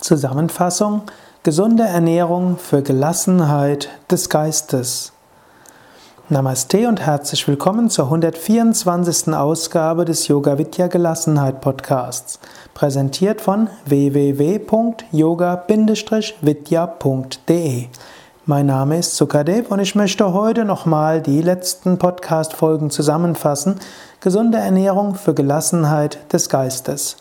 Zusammenfassung Gesunde Ernährung für Gelassenheit des Geistes. Namaste und herzlich willkommen zur 124. Ausgabe des Yoga Vidya Gelassenheit Podcasts, präsentiert von www.yoga-vidya.de. Mein Name ist Sukadev und ich möchte heute nochmal die letzten Podcast-Folgen zusammenfassen. Gesunde Ernährung für Gelassenheit des Geistes.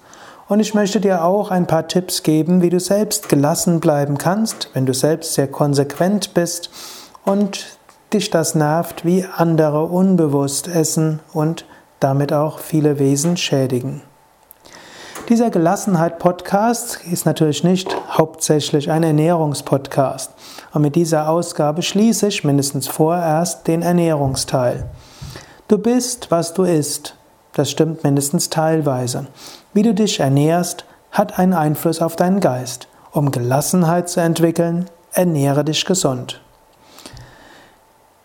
Und ich möchte dir auch ein paar Tipps geben, wie du selbst gelassen bleiben kannst, wenn du selbst sehr konsequent bist und dich das nervt, wie andere unbewusst essen und damit auch viele Wesen schädigen. Dieser Gelassenheit-Podcast ist natürlich nicht hauptsächlich ein Ernährungspodcast. Und mit dieser Ausgabe schließe ich mindestens vorerst den Ernährungsteil. Du bist, was du isst. Das stimmt mindestens teilweise. Wie du dich ernährst, hat einen Einfluss auf deinen Geist. Um Gelassenheit zu entwickeln, ernähre dich gesund.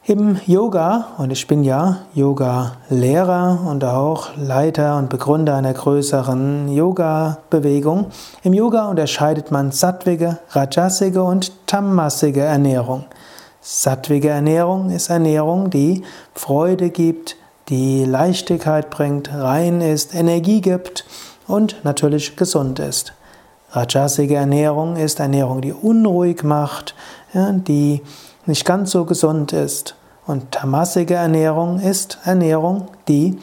Im Yoga, und ich bin ja Yoga-Lehrer und auch Leiter und Begründer einer größeren Yoga-Bewegung, im Yoga unterscheidet man sattwige, rajasige und tamasige Ernährung. Sattwige Ernährung ist Ernährung, die Freude gibt, die Leichtigkeit bringt, rein ist, Energie gibt und natürlich gesund ist. Rajasige Ernährung ist Ernährung, die unruhig macht, die nicht ganz so gesund ist. Und tamasige Ernährung ist Ernährung, die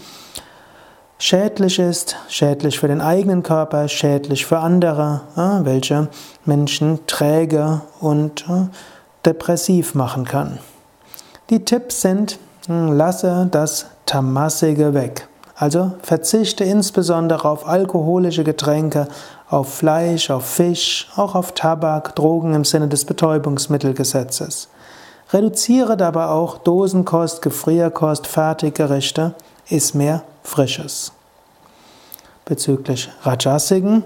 schädlich ist, schädlich für den eigenen Körper, schädlich für andere, welche Menschen träge und depressiv machen kann. Die Tipps sind, lasse das Tamasige weg. Also verzichte insbesondere auf alkoholische Getränke, auf Fleisch, auf Fisch, auch auf Tabak, Drogen im Sinne des Betäubungsmittelgesetzes. Reduziere dabei auch Dosenkost, Gefrierkost, Fertiggerichte, iss mehr Frisches. Bezüglich Rajasigen,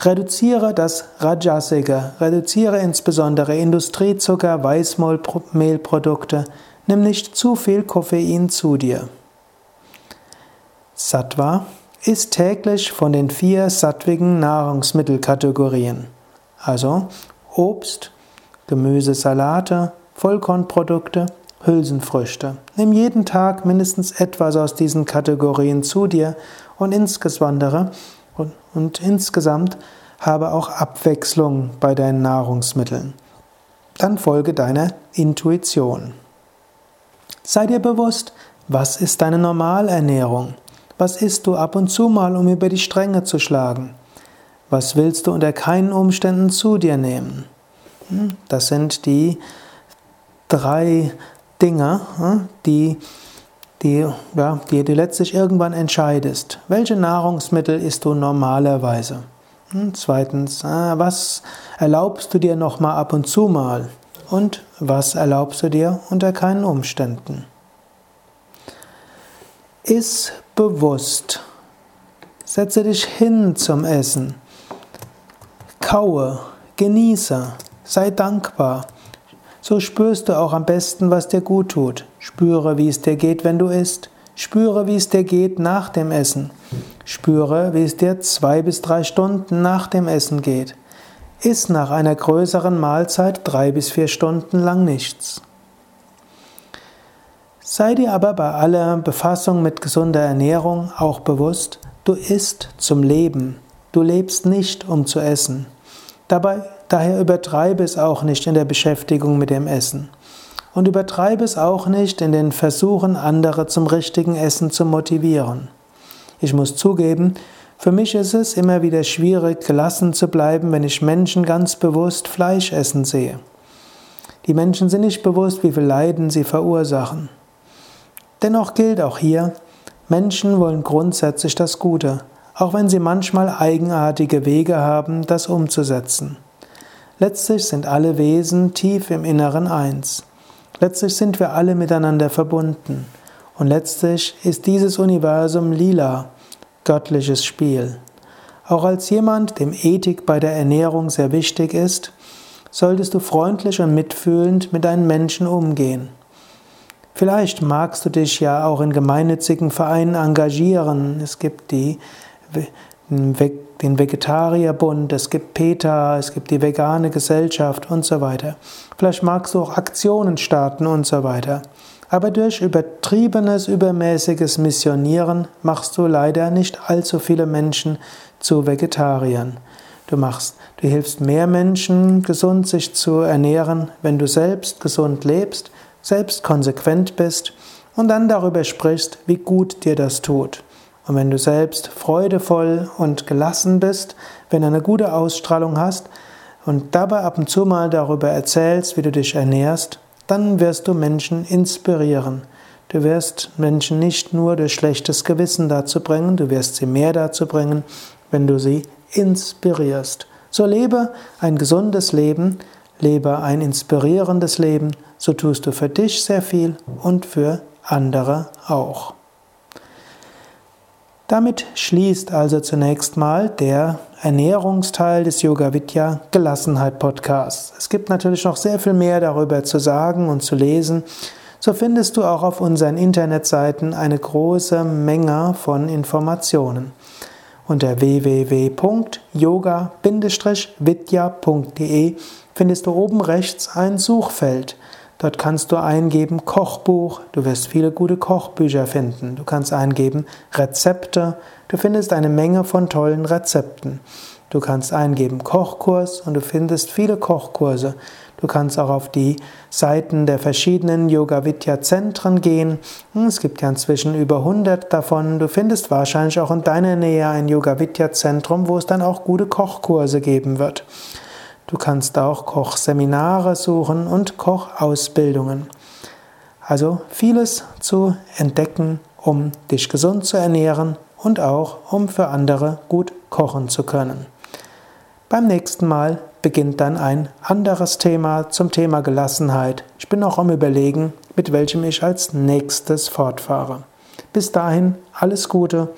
reduziere das Rajasige, reduziere insbesondere Industriezucker, Weißmehlprodukte, nimm nicht zu viel Koffein zu dir. Sattva ist täglich von den vier sattwigen Nahrungsmittelkategorien, also Obst, Gemüse, Salate, Vollkornprodukte, Hülsenfrüchte. Nimm jeden Tag mindestens etwas aus diesen Kategorien zu dir und insbesondere und, und insgesamt habe auch Abwechslung bei deinen Nahrungsmitteln. Dann folge deiner Intuition. Sei dir bewusst, was ist deine Normalernährung? Was isst du ab und zu mal, um über die Stränge zu schlagen? Was willst du unter keinen Umständen zu dir nehmen? Hm, das sind die drei Dinge, hm, die, die, ja, die du letztlich irgendwann entscheidest. Welche Nahrungsmittel isst du normalerweise? Hm, zweitens, ah, was erlaubst du dir noch mal ab und zu mal? Und was erlaubst du dir unter keinen Umständen? Iss bewusst. Setze dich hin zum Essen. Kaue, genieße, sei dankbar. So spürst du auch am besten, was dir gut tut. Spüre, wie es dir geht, wenn du isst. Spüre, wie es dir geht nach dem Essen. Spüre, wie es dir zwei bis drei Stunden nach dem Essen geht. Iss nach einer größeren Mahlzeit drei bis vier Stunden lang nichts. Sei dir aber bei aller Befassung mit gesunder Ernährung auch bewusst, du isst zum Leben. Du lebst nicht, um zu essen. Dabei, daher übertreibe es auch nicht in der Beschäftigung mit dem Essen. Und übertreibe es auch nicht in den Versuchen, andere zum richtigen Essen zu motivieren. Ich muss zugeben, für mich ist es immer wieder schwierig, gelassen zu bleiben, wenn ich Menschen ganz bewusst Fleisch essen sehe. Die Menschen sind nicht bewusst, wie viel Leiden sie verursachen. Dennoch gilt auch hier, Menschen wollen grundsätzlich das Gute, auch wenn sie manchmal eigenartige Wege haben, das umzusetzen. Letztlich sind alle Wesen tief im Inneren eins. Letztlich sind wir alle miteinander verbunden. Und letztlich ist dieses Universum lila, göttliches Spiel. Auch als jemand, dem Ethik bei der Ernährung sehr wichtig ist, solltest du freundlich und mitfühlend mit deinen Menschen umgehen. Vielleicht magst du dich ja auch in gemeinnützigen Vereinen engagieren. Es gibt die, den Vegetarierbund, es gibt PETA, es gibt die vegane Gesellschaft und so weiter. Vielleicht magst du auch Aktionen starten und so weiter. Aber durch übertriebenes, übermäßiges Missionieren machst du leider nicht allzu viele Menschen zu Vegetariern. Du machst, du hilfst mehr Menschen, gesund sich zu ernähren, wenn du selbst gesund lebst, selbst konsequent bist und dann darüber sprichst, wie gut dir das tut. Und wenn du selbst freudevoll und gelassen bist, wenn du eine gute Ausstrahlung hast und dabei ab und zu mal darüber erzählst, wie du dich ernährst, dann wirst du Menschen inspirieren. Du wirst Menschen nicht nur durch schlechtes Gewissen dazu bringen, du wirst sie mehr dazu bringen, wenn du sie inspirierst. So lebe ein gesundes Leben, lebe ein inspirierendes Leben, so tust du für dich sehr viel und für andere auch. Damit schließt also zunächst mal der Ernährungsteil des Yoga Vidya Gelassenheit Podcasts. Es gibt natürlich noch sehr viel mehr darüber zu sagen und zu lesen. So findest du auch auf unseren Internetseiten eine große Menge von Informationen. Unter www.yoga-vidya.de findest du oben rechts ein Suchfeld. Dort kannst du eingeben Kochbuch, du wirst viele gute Kochbücher finden. Du kannst eingeben Rezepte, du findest eine Menge von tollen Rezepten. Du kannst eingeben Kochkurs und du findest viele Kochkurse. Du kannst auch auf die Seiten der verschiedenen Yoga Vidya Zentren gehen. Es gibt ja inzwischen über 100 davon. Du findest wahrscheinlich auch in deiner Nähe ein Yoga Vidya Zentrum, wo es dann auch gute Kochkurse geben wird. Du kannst auch Kochseminare suchen und Kochausbildungen. Also vieles zu entdecken, um dich gesund zu ernähren und auch um für andere gut kochen zu können. Beim nächsten Mal beginnt dann ein anderes Thema zum Thema Gelassenheit. Ich bin auch am Überlegen, mit welchem ich als nächstes fortfahre. Bis dahin alles Gute,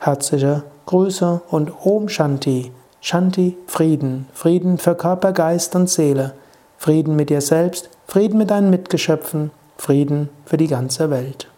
herzliche Grüße und Om Shanti. Shanti, Frieden, Frieden für Körper, Geist und Seele, Frieden mit dir selbst, Frieden mit deinen Mitgeschöpfen, Frieden für die ganze Welt.